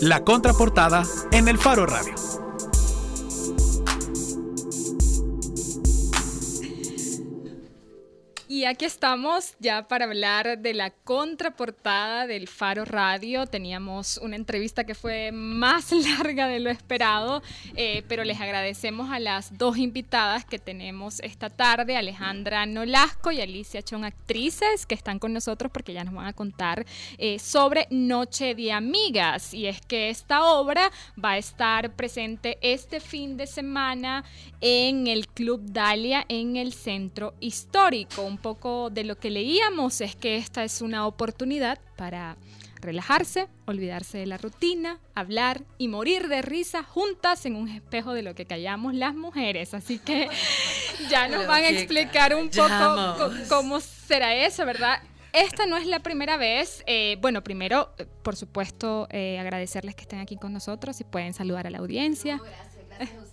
La contraportada en el Faro Radio. Y aquí estamos ya para hablar de la contraportada del Faro Radio. Teníamos una entrevista que fue más larga de lo esperado, eh, pero les agradecemos a las dos invitadas que tenemos esta tarde, Alejandra Nolasco y Alicia Chon, actrices, que están con nosotros porque ya nos van a contar eh, sobre Noche de Amigas. Y es que esta obra va a estar presente este fin de semana en el Club Dalia en el Centro Histórico. Un poco de lo que leíamos es que esta es una oportunidad para relajarse, olvidarse de la rutina, hablar y morir de risa juntas en un espejo de lo que callamos las mujeres. Así que ya nos van a explicar un poco cómo será eso, ¿verdad? Esta no es la primera vez. Eh, bueno, primero, eh, por supuesto, eh, agradecerles que estén aquí con nosotros y pueden saludar a la audiencia. gracias, gracias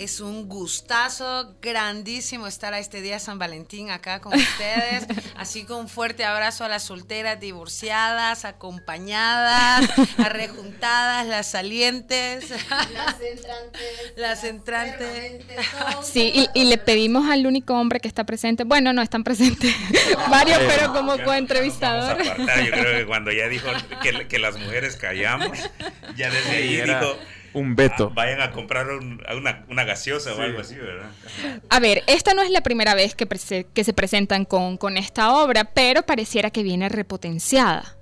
es un gustazo grandísimo estar a este día San Valentín acá con ustedes. Así que un fuerte abrazo a las solteras divorciadas, acompañadas, a rejuntadas, las salientes. Las entrantes. Las entrantes. Sí, y, le pedimos al único hombre que está presente, bueno, no están presentes varios, pero como coentrevistador. Yo creo que cuando ya dijo que, que las mujeres callamos, ya desde ahí dijo un veto. Ah, vayan a comprar una, gaseosa o algo así, ¿verdad? A ver, esta no es la primera vez que, que se presentan con, con esta obra, pero pareciera que viene repotenciada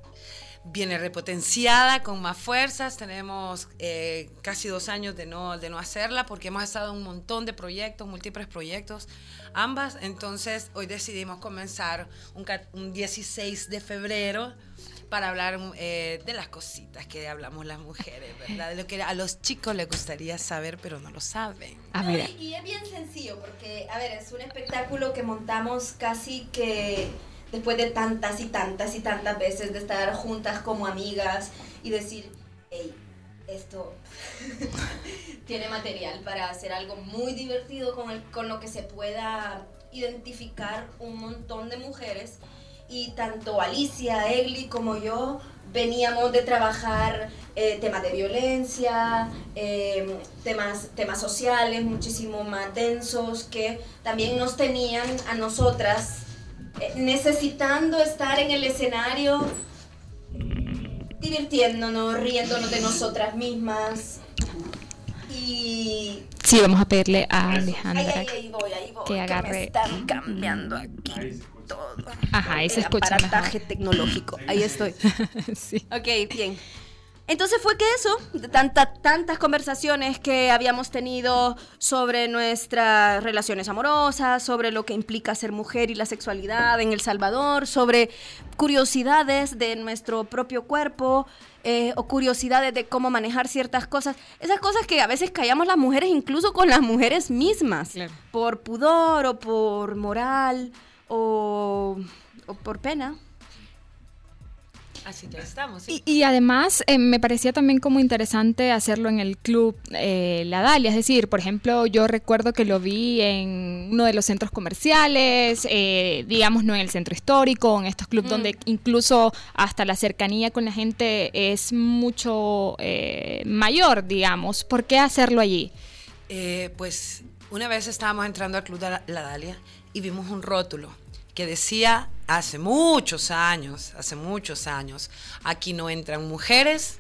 viene repotenciada con más fuerzas. Tenemos eh, casi dos años de no, de no hacerla porque hemos estado en un montón de proyectos, múltiples proyectos, ambas. Entonces hoy decidimos comenzar un, un 16 de febrero para hablar eh, de las cositas que hablamos las mujeres, ¿verdad? De lo que a los chicos les gustaría saber, pero no lo saben. y, es bien sencillo, porque, a ver, es un espectáculo que montamos casi que después de tantas y tantas y tantas veces de estar juntas como amigas y decir, hey, esto tiene material para hacer algo muy divertido con, el, con lo que se pueda identificar un montón de mujeres y tanto Alicia, Egli como yo veníamos de trabajar eh, temas de violencia, em, temas, temas sociales muchísimo más densos que también nos tenían a nosotras eh, necesitando estar en el escenario divirtiéndonos, riéndonos de nosotras mismas. Y sí, vamos a pedirle a Alejandra que agarre. están cambiando aquí todo. Ajá, ahí se escucha aparataje tecnológico. Ahí estoy. sí. Ok, bien. Entonces fue que eso, tanta, tantas conversaciones que habíamos tenido sobre nuestras relaciones amorosas, sobre lo que implica ser mujer y la sexualidad en El Salvador, sobre curiosidades de nuestro propio cuerpo eh, o curiosidades de cómo manejar ciertas cosas. Esas cosas que a veces callamos las mujeres, incluso con las mujeres mismas, por pudor o por moral o, por pena. Así ya estamos. Y, además eh, me parecía también como interesante hacerlo en el club eh, La Dalia. Es decir, por ejemplo, yo recuerdo que lo vi en uno de los centros comerciales, eh, digamos, no en el centro histórico, en estos clubes mm. donde incluso hasta la cercanía con la gente es mucho mayor, digamos. ¿Por qué hacerlo allí? pues una vez estábamos entrando al club de La Dalia y vimos un rótulo que decía hace muchos años, hace muchos años, aquí no entran mujeres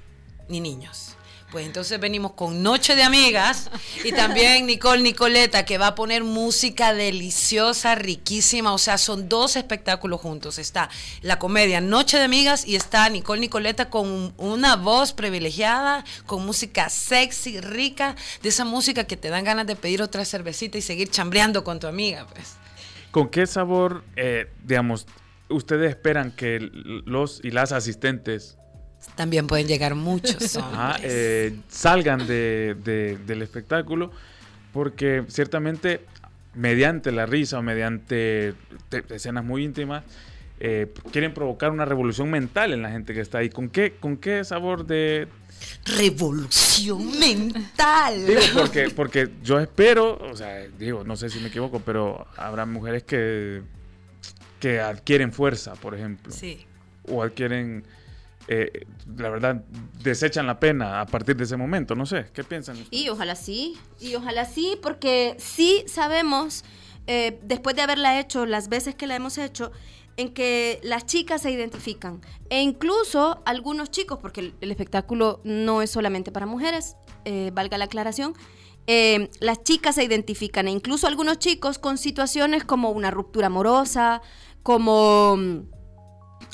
ni niños. Pues entonces venimos con Noche de Amigas y también Nicole Nicoleta que va a poner música deliciosa, riquísima. O sea, son dos espectáculos juntos. Está la comedia Noche de Amigas y está Nicole Nicoleta con una voz privilegiada, con música sexy, rica, de esa música que te dan ganas de pedir otra cervecita y seguir chambreando con tu amiga. Pues. ¿Con qué sabor, eh, digamos, ustedes esperan que los y las asistentes también pueden llegar muchos eh, salgan del espectáculo? Porque ciertamente mediante la risa o mediante escenas muy íntimas, eh, quieren provocar una revolución mental en la gente que está ahí. ¿Con qué, con qué sabor de, revolución mental. Digo, porque, porque yo espero, o sea, digo, no sé si me equivoco, pero habrá mujeres que, que adquieren fuerza, por ejemplo. Sí. O adquieren eh, la verdad, desechan la pena a partir de ese momento. No sé, ¿qué piensan? Y ojalá sí, y ojalá sí, porque sí sabemos, eh, después de haberla hecho, las veces que la hemos hecho, en que las chicas se identifican. E incluso algunos chicos, porque el, espectáculo no es solamente para mujeres, eh, valga la aclaración, eh, las chicas se identifican, e incluso algunos chicos con situaciones como una ruptura amorosa, como,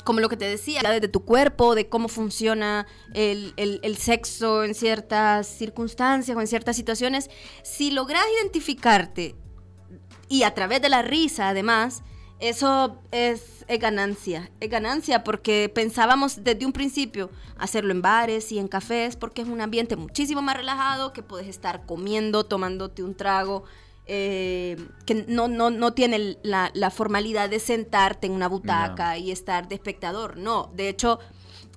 como lo que te decía, de tu cuerpo, de cómo funciona el- el sexo en ciertas circunstancias o en ciertas situaciones. Si logras identificarte y a través de la risa además, eso es, es ganancia, es ganancia porque pensábamos desde un principio hacerlo en bares y en cafés porque es un ambiente muchísimo más relajado que puedes estar comiendo, tomándote un trago, eh, que no, no, no tiene la, la formalidad de sentarte en una butaca y estar de espectador, no, de hecho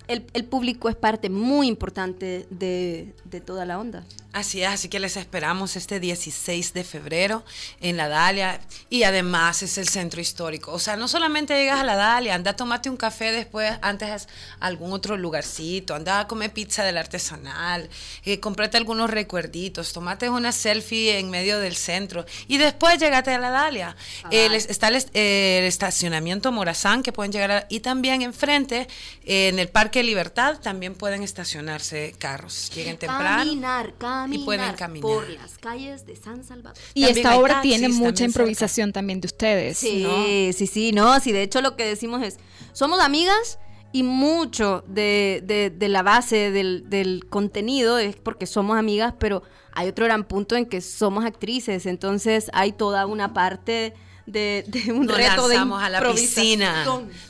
el, el público es parte muy importante de, de toda la onda. Así es, así que les esperamos este 16 de febrero en la Dalia y además es el centro histórico. O sea, no solamente llegas a la Dalia, anda a tomarte un café después, antes a algún otro lugarcito, anda a comer pizza del artesanal, eh, comprate algunos recuerditos, tomate una selfie en medio del centro y después llegate a la Dalia. Eh, les- está el, eh, el estacionamiento Morazán que pueden llegar a- y también enfrente, eh, en el Parque Libertad, también pueden estacionarse carros. Lleguen temprano. Caminar, caminar, Y pueden caminar. por las calles de San Salvador. Y También esta obra taxis, tiene también mucha cerca. improvisación también de ustedes, Sí, ¿no? sí, sí, no, sí, de hecho lo que decimos es, somos amigas y mucho de, de- de la base del, del contenido es porque somos amigas, pero hay otro gran punto en que somos actrices, entonces hay toda una parte de, de un Nos reto de lanzamos a la piscina.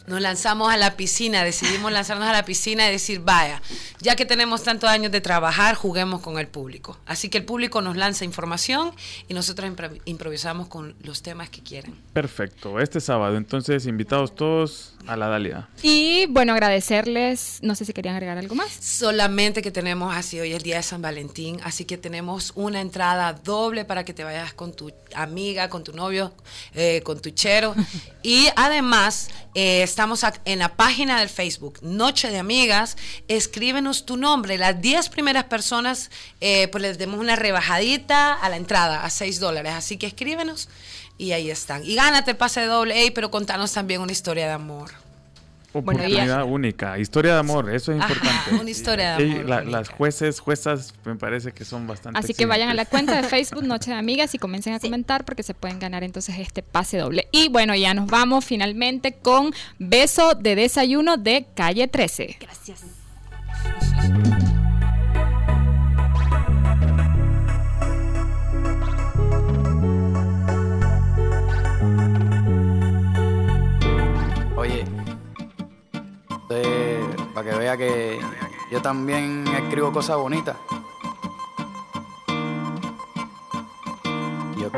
Nos lanzamos a la piscina, decidimos lanzarnos a la piscina y decir, vaya, ya que tenemos tantos años de trabajar, juguemos con el público. Así que el público nos lanza información y nosotros impro- improvisamos con los temas que quieren. Perfecto. Este sábado, entonces, invitados todos a la Dalia. Y bueno, agradecerles, no sé si querían agregar algo más. Solamente que tenemos así hoy el día de San Valentín, así que tenemos una entrada doble para que te vayas con tu amiga, con tu novio, eh, con tu chero. Y además eh, estamos en la página del Facebook Noche de Amigas. Escríbenos tu nombre. Las 10 primeras personas, eh, pues les demos una rebajadita a la entrada a 6 dólares. Así que escríbenos y ahí están. Y gánate el pase doble A, pero contanos también una historia de amor. Oportunidad única. Historia de amor, eso es Ajá, importante. una historia de Y amor la- las jueces, juezas, me parece que son bastante. Así que vayan a la cuenta de Facebook Noche de Amigas y comiencen a comentar porque se pueden ganar entonces este pase doble. Y bueno, ya nos vamos finalmente con Beso de Desayuno de Calle 13. Gracias. Vea que yo también escribo cosas bonitas.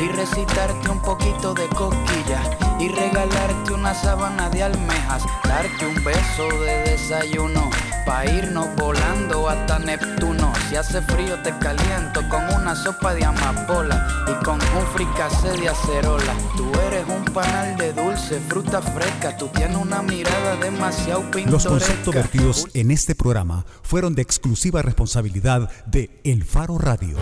y recitarte un poquito de cosquillas y regalarte una sábana de almejas, darte un beso de desayuno pa irnos volando hasta Neptuno. Si hace frío te caliento con una sopa de amapola y con un fricase de acerola. Tú eres un panal de dulce, fruta fresca, tú tienes una mirada demasiado pintoresca. Los conceptos vertidos en este programa fueron de exclusiva responsabilidad de El Faro Radio.